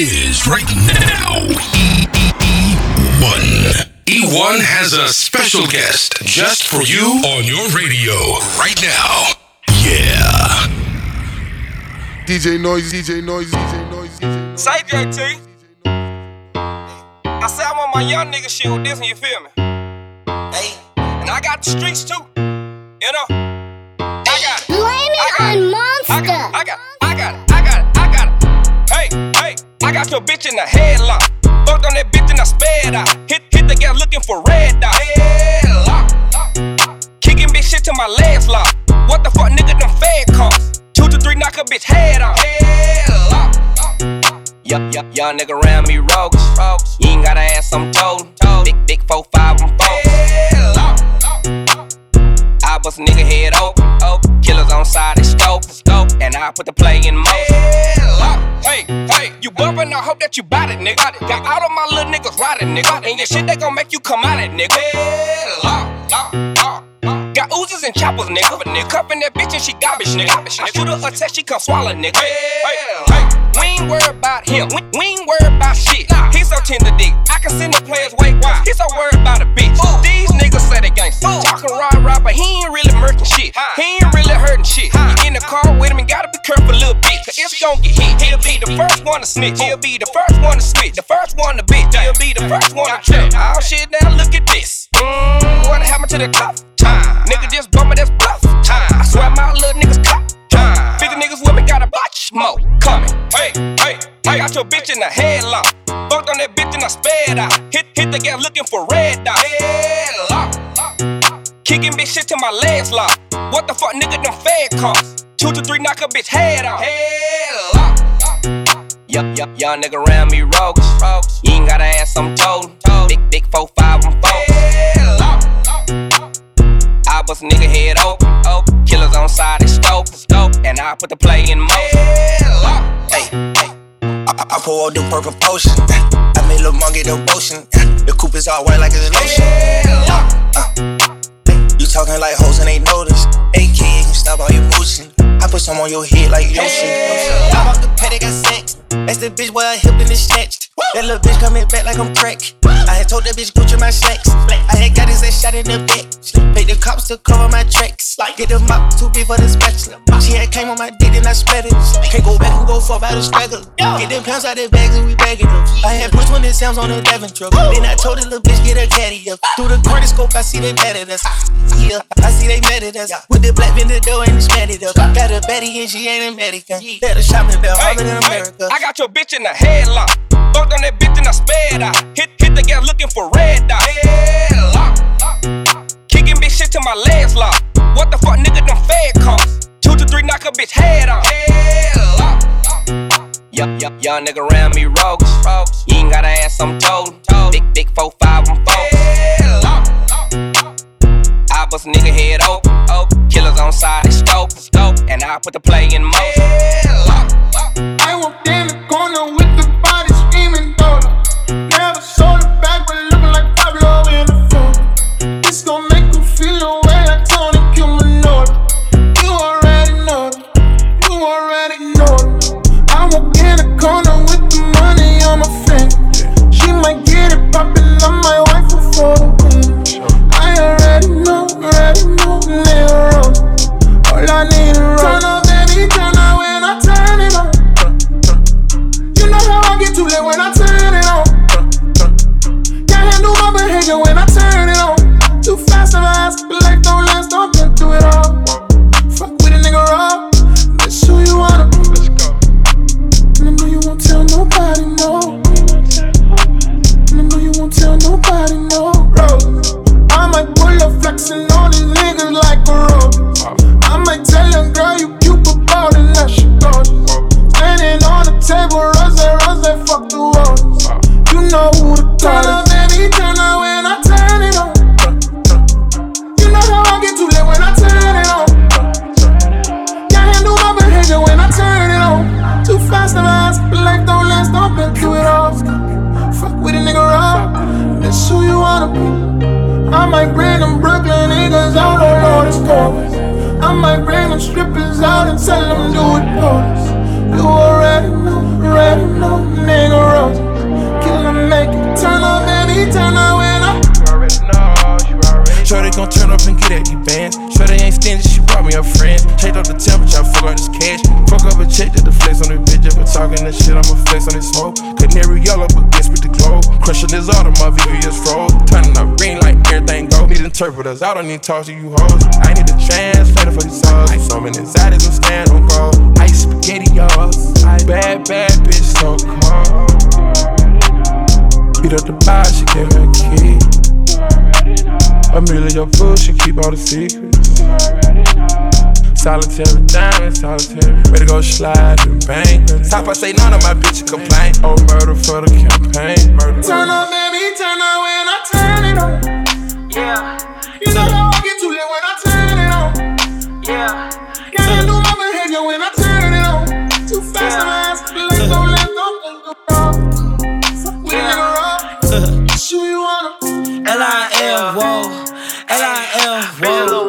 it is right now. E1. E1 has a special guest just for you on your radio right now. Yeah. DJ Noise, DJ Noise, DJ Noise, DJ Noise. Say JT. I said I want my young nigga shit with this, and you feel me? Hey. And I got the streets too. You know? Got your bitch in the headlock. Fucked on that bitch and I sped out. Hit, hit the gas looking for red dot. Headlock. Kicking bitch shit till my legs lock. What the fuck, nigga? Them fed costs. Two to three, knock a bitch head off. Headlock. Yup, yup, young nigga around me rogues. You ain't gotta ask, I'm told. Big, big four, five, I'm four. I bust a nigga head open. Killers on side, they scope. And I put the play in motion. Hey, hey, you bumpin', I hope that you bout it, nigga. Got all of my little niggas riding, nigga. And your shit, they gon' make you come out it, nigga. Got Uzis and choppers, nigga. nigga. Cuffin' that bitch and she garbage, nigga. I shoot her a test, she come swallow, nigga. Hey, we ain't worried about him. We, we ain't worried about shit. He so tender dick. I can send the players way why. He so worried about a bitch. These niggas say they gangsta. Talking rah rah, but he ain't really murking shit. He ain't really hurting shit. You in the car with him and gotta be careful, little bitch. Cause it's gon' get hit. He'll be the first one to snitch. He'll be the first one to switch. The first one to bitch. He'll be the first one to trip. Oh shit, now look at this. Mmm, what happened to the tough time? Nigga just bumming, that's bluff time. I swear my little niggas cop time. 50 niggas with me got a bunch more coming. Hey, hey, I got your bitch in the headlock. Fucked on that bitch and I sped out. Hit, hit the gas looking for red dot. Headlock. Kicking bitch shit till my legs lock. What the fuck, nigga, them fed costs. Two to three, knock a bitch head off. Headlock. Yup, yup, young nigga around me rogues. You ain't gotta ask, I'm told. Big, big four, five, I'm four. I bust a nigga head open. Killers on side, they scope. And I put the play in motion. Hey, hey. I, I, I pour out the purple potion. I made Lil' Mom get the motion. The coupe is all white like it's lotion. Uh, you talking like hoes and they notice. AK, you stop all your motion. I put some on your head like Yoshi. I'm off the paddock, got sex. That's the bitch where I hip and it's snatched. That little bitch coming back like I'm crack. I had told that bitch Gucci my slacks. I had got his ass shot in the back. Paid the cops to cover my tracks. Like get the mop too big for the spatula. She had came on my dick and I spread it. Can't go back and go far by the straggler. Get them pounds out the bags and we bagging them. I had put 20 sounds on the Devon truck. Then I told the little bitch get her caddy up. Through the cortiscope, I see they mad at us. Yeah, I see they mad at us. With the black in the door and it's mad it up. Got a baddie and she ain't American. Let her shop me bell harder than America. I got your bitch in the headlock. Fucked on that bitch and I sped out. Hit, hit the gas looking for red dot. Headlock. Bitch till my legs lock. What the fuck, nigga, them fed costs. Two to three, knock a bitch head off. Headlock. Yup, yup, young nigga around me rogues. You ain't gotta ask, I'm told. Big, big four, five, I'm four. I bust a nigga head open. Killers on side, they scope. And I put the play in motion. Talking this shit, I'ma flex on this smoke. Canary yellow, but guess with the glow. Crushing this auto, my VVS froze. Turning up green like everything go. Need interpreters, I don't need talk to you hoes. I need a translator for these. Like so many zaddies will stand on go. Ice spaghetti, yours. Bad, bad bitch, so cold. Beat up the bar, she gave me a key. I'm really your fool, she keep all the secrets. Solitary diamond, solitary. Ready to go slide and bang. Top I say none of my bitches complain. Oh, murder for the campaign. Murder. Turn up, baby, turn up when I turn it on. Yeah. You know how I get too lit when I turn it on. Yeah. Gotta do my behavior when I turn it on. Too fast, yeah. I'm ass. Let's go, let's go, let's go, let's. We in a row. Show you wanna. L-I-L, whoa. L-I-L, whoa.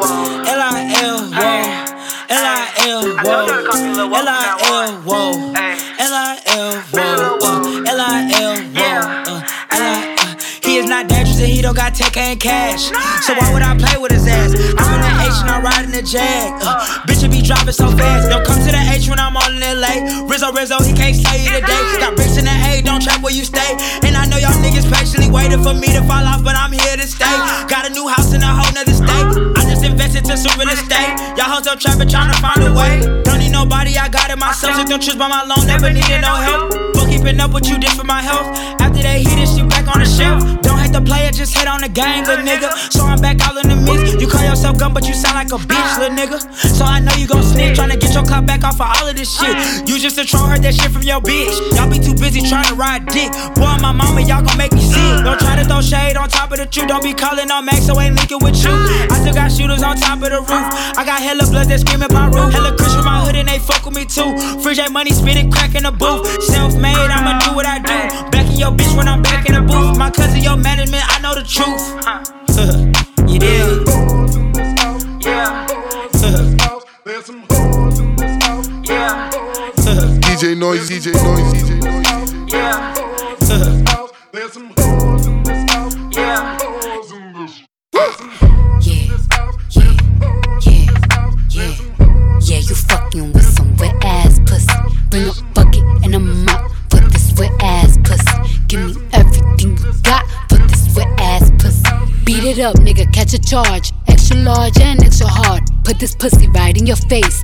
L-I-L, whoa. L-I-L, whoa. L-I-L, whoa. L-I-L, whoa. L-I-L. He is not dangerous and he don't got tech and cash. So why would I play with his ass? I'm in the H and I'm riding the Jag. Uh, bitch, it be dropping so fast. Don't come to the H when I'm all in LA. Rizzo, Rizzo, he can't stay you today. Got bricks in the A, don't trap where you stay. And I know y'all niggas patiently waiting for me to fall off, but I'm here to stay. Got a new house in a whole nother state. Invested to some real estate. Y'all hoes up trapping, trying to find a way. Don't need nobody, I got it myself. Took them trips by my loan, never needed no help. Fuck keeping up with you, this for my health. After they hit it, she back on the shelf. Don't hate the player, just hit on the gang, little nigga. So I'm back all in the mix. You call yourself gun, but you sound like a bitch, little nigga. So I know you gon' tryna get your cut back off of all of this shit. You just a troll, heard that shit from your bitch. Y'all be too busy trying to ride dick. Boy, my mama, y'all gon' make me sick. Don't try to throw shade on top of the truth. Don't be calling on Max, so ain't linking with you. I still got shooters on top of the roof. I got hella bloods that screaming my roof. Hella Chris from my hood and they fuck with me too. Free J money spinning, crack in the booth. Self made, I'ma do what I do. Back in your bitch when I'm back in the booth. My cousin, your management, I know the truth. you did. Noise, DJ Noise, DJ Noise. Yeah. There's some hoes in this house. Yeah. Hoes in this. Yeah, you fucking with some wet ass pussy. Bring a bucket and a mop for this wet ass pussy. Give me everything you got for this wet ass pussy. Beat it up, nigga, catch a charge. Extra large and extra hard. Put this pussy right in your face.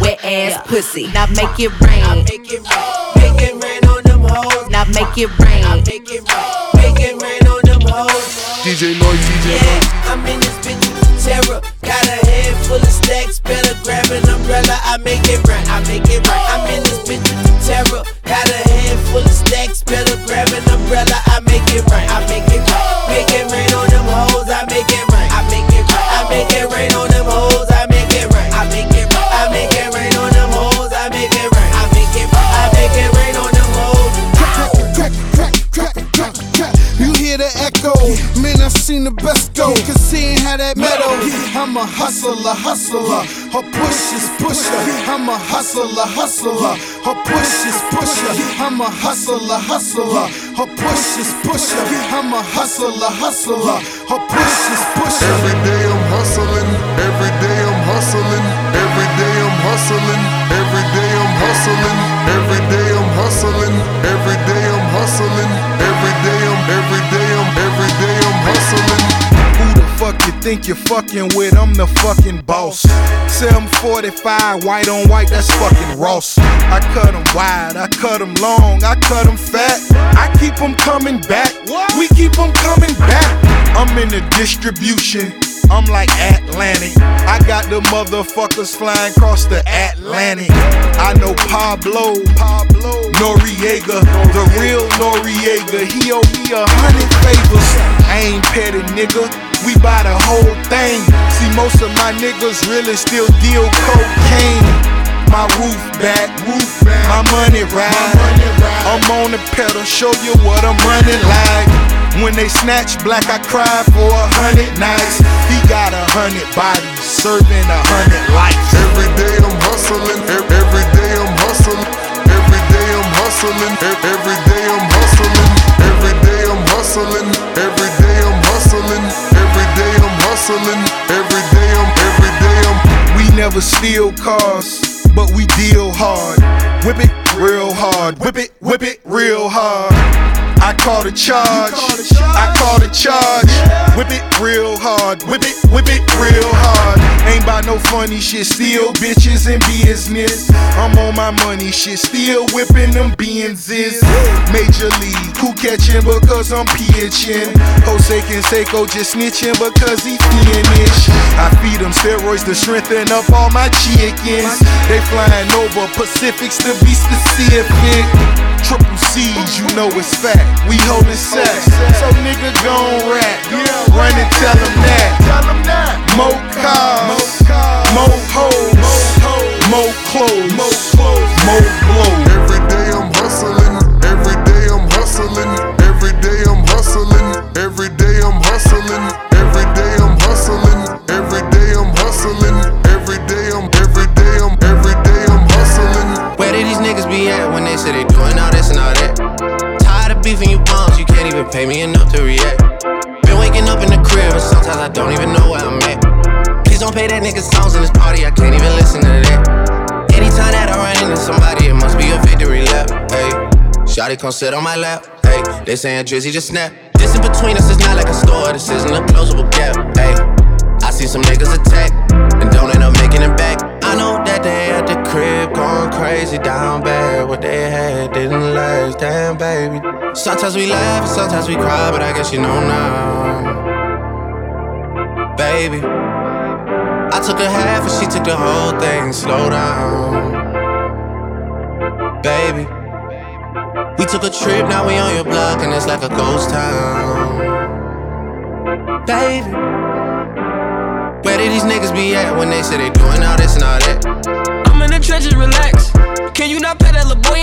wet ass pussy. Now make it rain. Make it rain, make it rain on them hoes. Now make it rain. Make it rain, make it rain on them hoes. DJ Noise, DJ Noise. Yeah, I'm in this bitch with terror. Got a head full of stacks, better grab an umbrella. I make it rain, I make it rain. I'm in this bitch with terror. Got a head full of stacks, better grab an umbrella. I make it rain, I make it rain. Make it rain on them hoes. I make it rain, I make it rain. I make it rain on seen the best go. Cause he ain't had that metal. I'm a hustler, hustler. Her push is pusher. I'm a hustler, hustler. Her push is pusher. I'm a hustler, hustler. Her push is pusher. I'm a hustler, hustler. Her push is pusher. Every day I'm hustling. Every day I'm hustling. Every day I'm hustling. Every day I'm hustling. Every day I'm hustling. Think you're fucking with, I'm the fucking boss. 745, white on white, that's fucking Ross. I cut them wide, I cut them long, I cut them fat. I keep them coming back, we keep them coming back. I'm in the distribution. I'm like Atlantic. I got the motherfuckers flying across the Atlantic. I know Pablo, Pablo Noriega, the real Noriega. He owe me a hundred favors. I ain't petty, nigga. We buy the whole thing. See, most of my niggas really still deal cocaine. My roof back, roof back. my money ride. I'm on the pedal, show you what I'm running like. When they snatch black, I cry for a hundred nights. He got a hundred bodies, serving a hundred lives. Every day I'm hustling, every day I'm hustling, every day I'm hustling, every day I'm hustling, every day I'm hustling, every day I'm hustling, every day I'm hustling, every day I'm, every day I'm. We never steal cars, but we deal hard. Whip it real hard, whip it, whip it real hard. I call the charge. I call the charge. Whip it real hard. Whip it, whip it real hard. Ain't about no funny shit. Still bitches in business. I'm on my money shit. Still whipping them Benzes. Major league. Who catching because I'm pitching? Jose Canseco just snitching because he finish. I feed them steroids to strengthen up all my chickens. They flying over Pacifics to be specific. Triple C's, you know it's fact. We holding sex, so nigga gon' rap. Run and tell them that. More cars, more hoes, more clothes, more blows. Pay me enough to react. Been waking up in the crib and sometimes I don't even know where I'm at. Please don't play that nigga songs in this party, I can't even listen to that. Anytime that I run into somebody, it must be a victory lap. Hey, Shotty come sit on my lap. Hey, they saying Drizzy just snap. This in between us is not like a store, this isn't a closable gap. Hey, I see some niggas attack and don't end up making it back. I know that they at the crib going crazy down bad. What they had didn't last, damn baby. Sometimes we laugh and sometimes we cry, but I guess you know now, baby. I took a half and she took the whole thing. Slow down, baby. We took a trip, now we on your block and it's like a ghost town, baby. Where did these niggas be at when they say they doing all this and all that? I'm in the trenches, relax. Can you not that little boy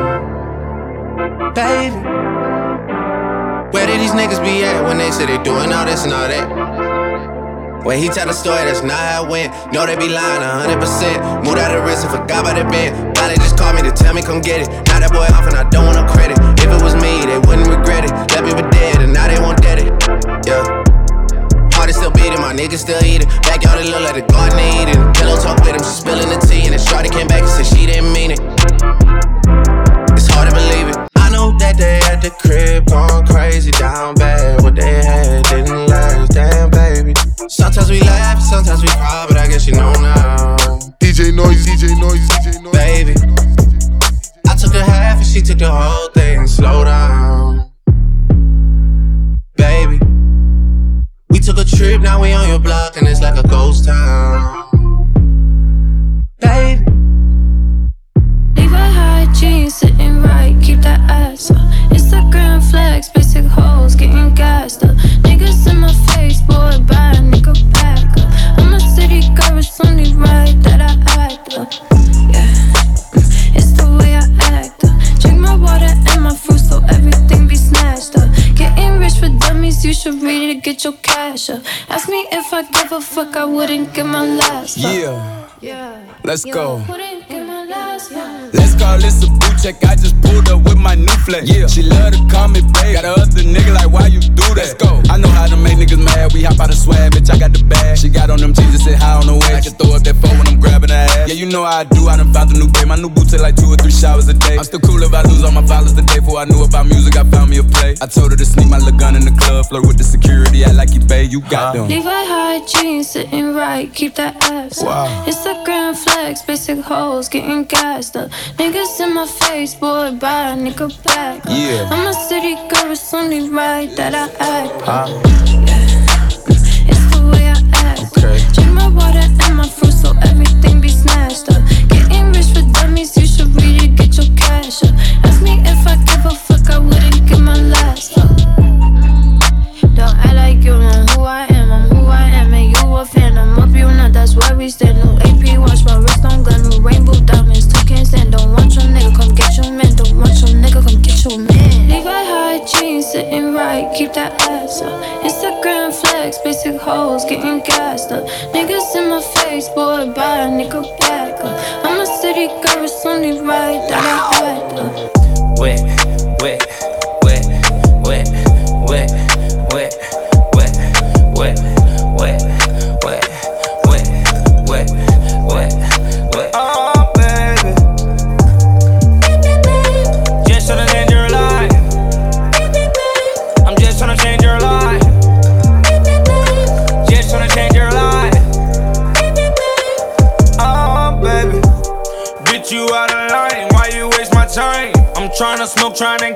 Baby, where did these niggas be at when they say they doing all this and all that? When he tell the story, that's not how it went. No, they be lying 100%. Moved out of risk and forgot about the. Now they just call me to tell me come get it. Now that boy off and I don't want no credit. If it was me, they wouldn't regret it. Left me with dead and now they won't dead it. Yeah. Heart is still beating, my niggas still eating. Backyard it look like the garden eating. Pillow talk with him, she spilling the tea. And then Shorty came back and said she didn't mean it. It's hard to believe it. That they at the crib going crazy down bad. What they had didn't last, damn baby. Sometimes we laugh, sometimes we cry, but I guess you know now. DJ Noise, DJ Noise, DJ Noise. Baby, I took a half and she took the whole thing. Slow down, baby. We took a trip, now we on your block, and it's like a ghost town. Get your cash up. Ask me if I give a fuck, I wouldn't give my last. Fuck. Yeah. Yeah. Let's go. Wouldn't give my last. fuck. Let's call this a boot check. I just pulled up with my new flex. Yeah. She love to call me babe. Got a other nigga like, why you do that? Let's go. I know how to make niggas mad. We hop out of swag, bitch. I got the bag. She got on them jeans and said hi on the way. I can throw up that phone when I'm grabbing her ass. Yeah, you know how I do. I done found a new babe. My new boot take like two or three showers a day. I'm still cool if I lose all my followers the day before I knew about music. I found me a play. I told her to sneak my little gun in the club. Flirt with the security. Act like you babe. You got them. Levi high jeans sitting right, keep that ass. up. Wow. Instagram flex, basic hoes getting gassed up. Niggas in my face, boy, buy a nigga back. up. Yeah. I'm a city girl, it's only right that I act. up. Huh? It's the way I act. Okay. Drink my water and my fruit so everything be up. Getting rich dummies, you should read it, get your cash up. Ask me if I give a fuck, I wouldn't give my last. Don't act like you know who I am, I'm who I am, and you a fan. I'm up, you that's why we stand. No AP, watch my wrist on gun, new rainbow diamonds, two can't stand. Don't want your nigga, come get your man. Don't want your nigga, come get your man. Levi high jeans, sitting right, keep that ass up. Instagram flex, basic hoes, getting gassed up. Niggas in my face, boy, buy a nigga back up. I'm a city girl, it's only right that I act up. wet, trying to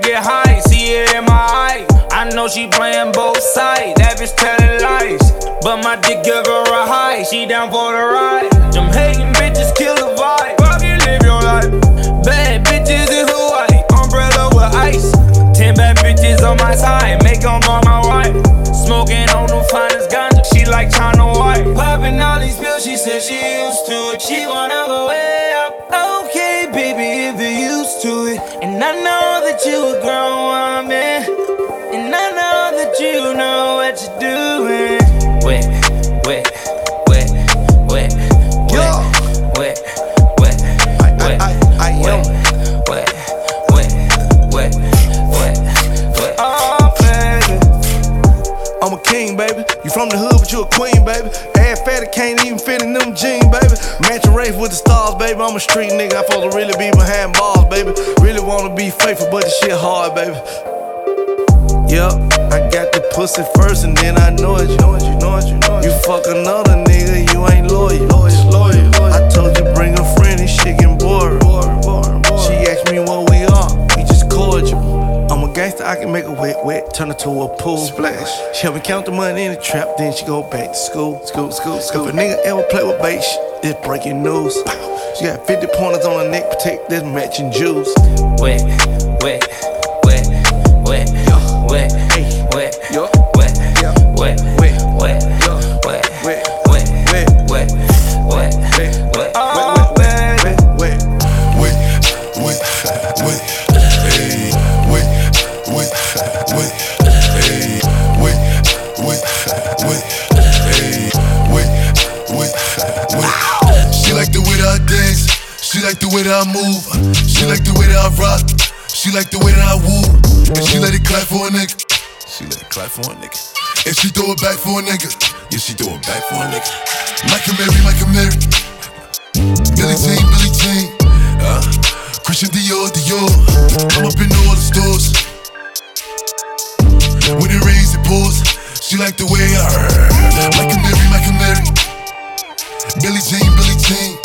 Yup, I got the pussy first and then I know it. You know it, you know it, you know it. You fuck another nigga, you ain't loyal. Loyal, loyal. I told you bring a friend, this shit getting bored. She asked me what we are, we just cordial. I'm a gangster, I can make a wet, wet, turn it to a pool. Splash. She help me count the money in the trap, then she go back to school. School, school, school. If a nigga ever play with bait, it's breaking news. She got 50 pointers on her neck, protect this matching jewels. Wet, I dance, she like the way that I move, she like the way that I rock, she like the way that I woo, and she let it clap for a nigga, she let it clap for a nigga, and she throw it back for a nigga, yeah she throw it back for a nigga. Michael Mary, Michael Mary. Billy Jean, Billy Jean. Uh, Christian Dior, Dior. I'm up in all the stores. When it rains, it pours. She like the way I heard. Like a Mary, like a Mary. Billy Jean, Billy Jean.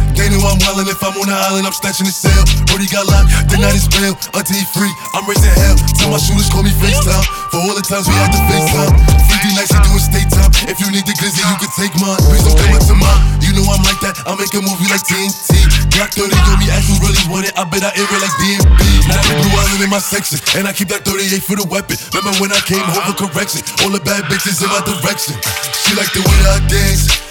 they know I'm wildin' if I'm on the island, I'm snatching the cell. Brody got locked, the night is bail, until he free, I'm raising hell. Tell my shooters call me FaceTime, for all the times we had to FaceTime. 50 nights, you doing state time. If you need the glizzy, you can take mine. Please don't come up to mine, you know I'm like that, I make a movie like TNT. Glock 30 on me, ask who really want it. I bet I air it like BNB. Now the blue island in my section, and I keep that 38 for the weapon. Remember when I came home for correction? All the bad bitches in my direction. She like the way that I dance.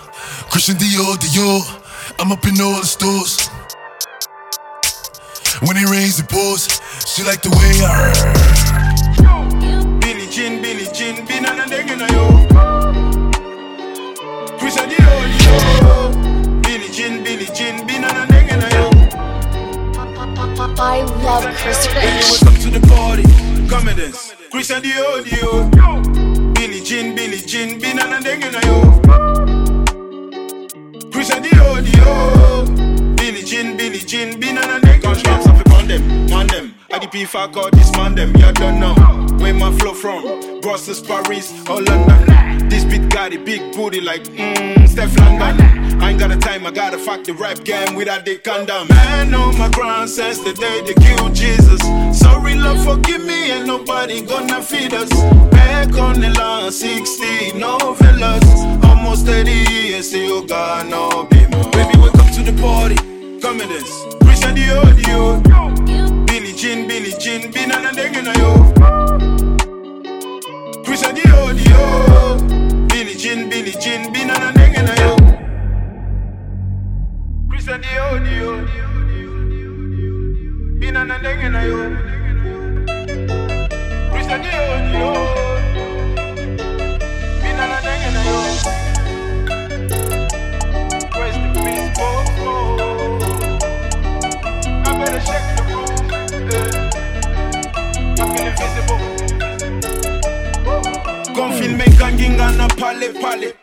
Christian Dior, Dior. I'm up in all the stores. When it rains, it pours. She like the way I Billy Jean, Billy Jean, bin an degen na yo. Christian Dior, Dior. Billy Jean, Billy Jean, bin an degen na yo. I love Chris Rich. welcome to the party. Come and dance. Christian Dior, Dior. Billy Jean, Billy Jean, bin an degen na yo. Christian Dior, Dior. Billy Jean, Billy Jean, bin an degen na yo. Gunshots, I fi on them, man them. IDP fuck all this man them, you don't know where my flow from. Brussels, Paris, or London. This beat got a big booty like mmm, Stefflon Don. I ain't got a time, I gotta fuck the rap game without the condom. Man on my ground since the day they killed Jesus. Lord, forgive me, ain't nobody gonna feed us. Back on the line, 60, no villas. Almost 30 years, still got no beam. Baby, welcome to the party. Come in this. Christian Dior, Dior. Billy Jean, Billy Jean, bin an degen na yo. Christian Dior, Dior. Billy Jean, Billy Jean, bin an degen na yo. Christian Dior, Dior. Bin an degen na yo. Christian Dior, Dior. Pale pale.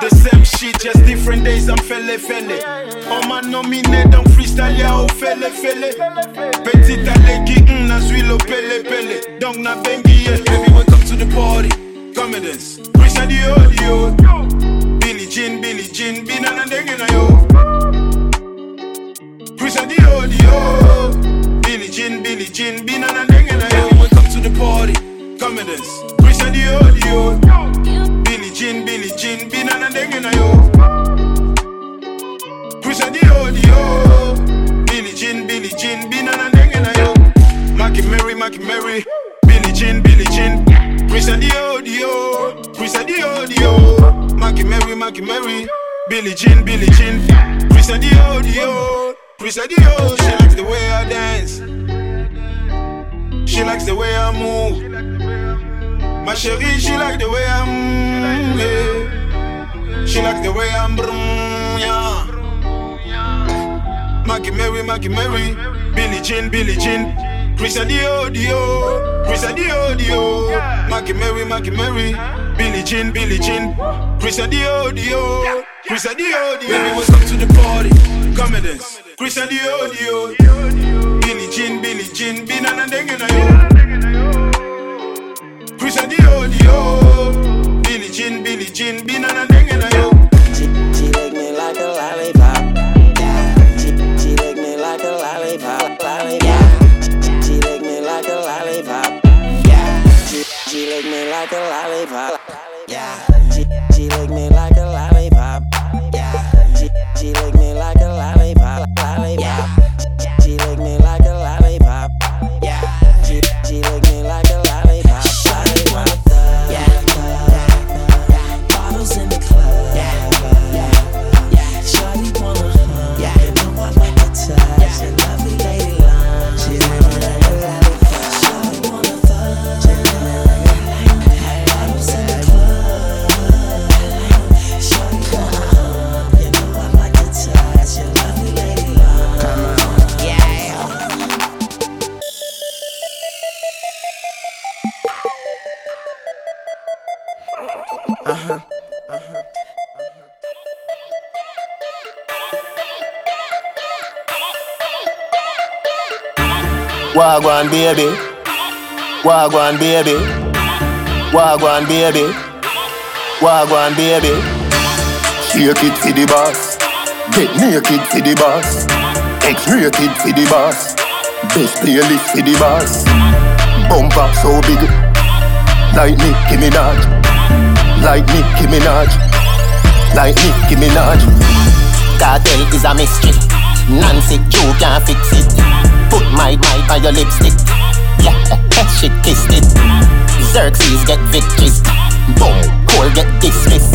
The same shit, just different days. I'm felle felle. Oh man, no me don't freestyle ya oh felle felle. Petit alegi, mm, na zwilo pele pele. Dong na bengi. Baby, welcome to the party. Come and dance. Christian Dior Dior. Billy Jean, Billy Jean, bin an degen na yo. Christian Dior Dior. Billy Jean, Billy Jean, bin an degen na yo. Welcome to the party. Come and dance. Christian Dior Dior. Billy Jean, Billy Jean, bin an degen na yo. Christian Dior Dior. Billy Jean, Billy Jean, bin an na yo. Mackie Mary, Mackie Mary. Billy Jean, Billy Jean. Christian Dior Dior. Christian Dior Dior. Mackie Mary, Mackie Mary. Billy Jean, Billy Jean. Christian Dior Dior. Christian Dior. She likes the way I dance. She likes the way I move. My chérie, she like the way I move. yeah. She likes the way I'm yeah. Mackie Mary, Mackie Mary, Billie Jean, Billie Jean, Christian Dior, Dior, Christian Dior, Dior, Mackie Mary, Mackie Mary, Billie Jean, Billie Jean, Christian Dior, Dior, Christian Dior, Dior. Baby, welcome to the party, come and dance. Christian Dior, Dior, Billie Jean, Billie Jean, bin an degen na yo. Christian Dior, Dior, Billie Jean, Billie Jean, bin an degen na yo. She lick me like a lollipop. Like a lollipop. Wagwan baby. Wagwan baby. Wagwan baby. Wagwan baby. Shake it for the boss. Get naked for the boss. X-rated for the boss. Best playlist for the boss. Bumper so big. Like Nicki Minaj. Like Nicki Minaj. Like Nicki Minaj. Cartel is a mystery. Nancy Joe can't fix it. Put my mic on your lipstick. Yeah, she kissed it. Xerxes get victories. Boom, Cole get dismissed.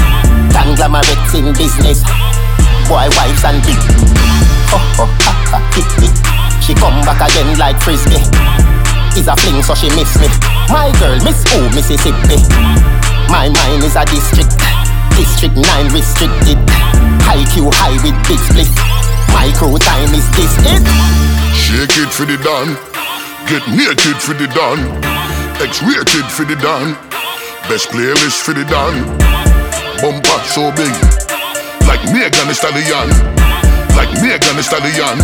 Conglomerates in business. Boy, wives and big. Oh, oh, ha, ha, hit me. She come back again like frisbee. Is a fling, so she miss me. My girl, Miss O, Mississippi. My mind is a district. District 9 restricted. High Q high with big split. Micro time is this it. Shake it for the dawn. Get naked for the dawn. X-rated for the dawn. Best playlist for the dawn. Bumper so big. Like Megan Thee Stallion. Like Megan Thee Stallion.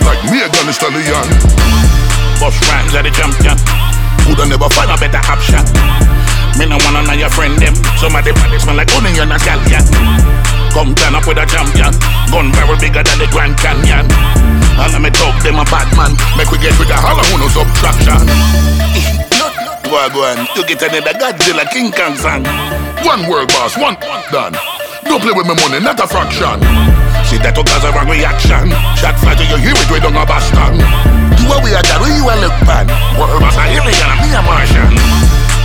Like Megan Thee Stallion. Boss rhymes are the champion. Woulda never find a better option. Me no wanna know your friend them. Some of them body smell like onion and scallion. Come turn up with a champion. Gun barrel bigger than the Grand Canyon. All of me talk them a bad man. Make we get with the hollow no subtraction. Wagwan, you get another Godzilla King Kong song. One world boss, one done. Don't play with my money, not a fraction. See that cause a wrong reaction. Shot fly you hear it, we don't have Boston. You are we are that, you are look pan. World boss a alien and me a Martian.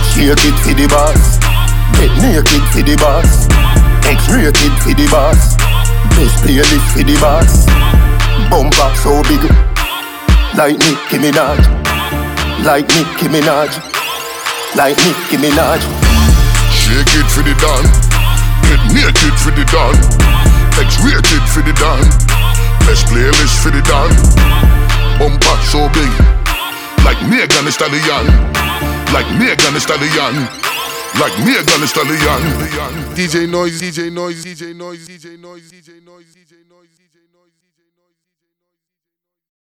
Shake it for the boss. Get naked for the boss. X-rated for the boss. Best playlist for the boss. Bumper so big. Like Nicki Minaj. Like Nicki Minaj. Like Nicki Minaj. Shake it for the dawn. Get naked for the dawn. X-rated for the dawn. Best playlist for the dawn. Bumper so big. Like Megan Thee Stallion. Like Megan Thee Stallion. Like Megan Thee Stallion. DJ Noise, DJ Noise, DJ Noise, DJ Noise, DJ Noise, DJ Noise.